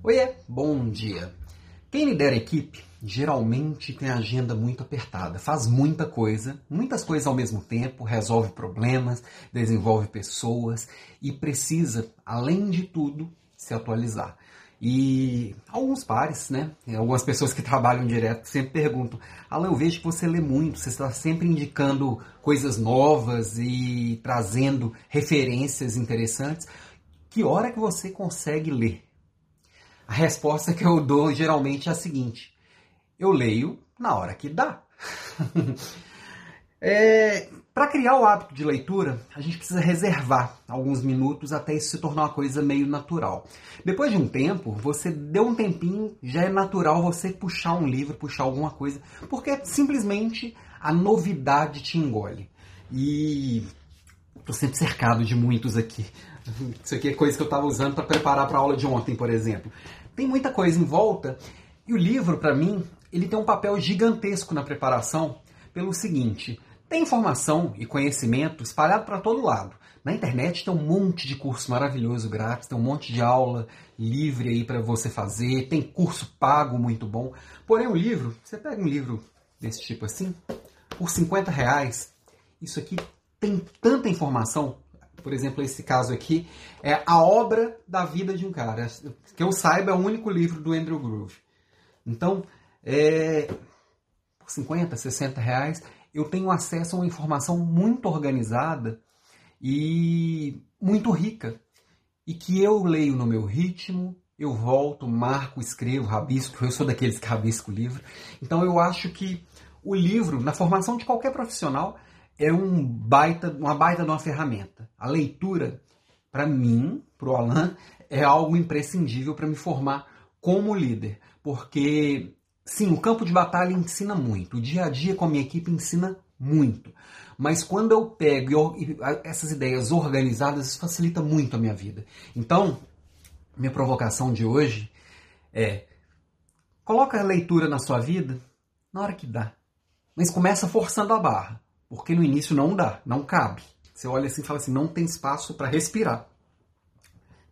Oiê, bom dia. Quem lidera a equipe geralmente tem a agenda muito apertada, faz muita coisa, muitas coisas ao mesmo tempo, resolve problemas, desenvolve pessoas e precisa, além de tudo, se atualizar. E alguns pares, né? Algumas pessoas que trabalham direto sempre perguntam: Alan, eu vejo que você lê muito, você está sempre indicando coisas novas e trazendo referências interessantes. Que hora que você consegue ler? A resposta que eu dou geralmente é a seguinte: eu leio na hora que dá. é, Para criar o hábito de leitura, a gente precisa reservar alguns minutos até isso se tornar uma coisa meio natural. Depois de um tempo, você deu um tempinho, já é natural você puxar um livro, puxar alguma coisa, porque simplesmente a novidade te engole. E estou sempre cercado de muitos aqui. Isso aqui é coisa que eu estava usando para preparar para a aula de ontem, por exemplo. Tem muita coisa em volta e o livro, para mim, ele tem um papel gigantesco na preparação pelo seguinte: tem informação e conhecimento espalhado para todo lado. Na internet tem um monte de curso maravilhoso grátis, tem um monte de aula livre aí para você fazer, tem curso pago muito bom. Porém, o livro, você pega um livro desse tipo assim, por 50 reais, isso aqui tem tanta informação, por exemplo, esse caso aqui, é a obra da vida de um cara. Que eu saiba, é o único livro do Andrew Groove. Então, é, por 50, 60 reais, eu tenho acesso a uma informação muito organizada e muito rica. E que eu leio no meu ritmo, eu volto, marco, escrevo, rabisco. Eu sou daqueles que rabisco o livro. Então, eu acho que o livro, na formação de qualquer profissional, é um baita, uma baita de uma ferramenta. A leitura, para mim, para o Alan, é algo imprescindível para me formar como líder. Porque, sim, o campo de batalha ensina muito. O dia a dia com a minha equipe ensina muito. Mas quando eu pego essas ideias organizadas, isso facilita muito a minha vida. Então, minha provocação de hoje é: coloca a leitura na sua vida na hora que dá. Mas começa forçando a barra. Porque no início não dá, não cabe. Você olha assim e fala assim, não tem espaço para respirar.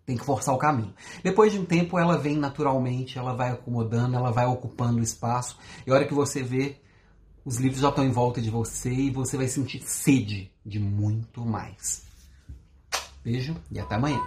Tem que forçar o caminho. Depois de um tempo, ela vem naturalmente, ela vai acomodando, ela vai ocupando o espaço. E a hora que você vê, os livros já estão em volta de você e você vai sentir sede de muito mais. Beijo e até amanhã.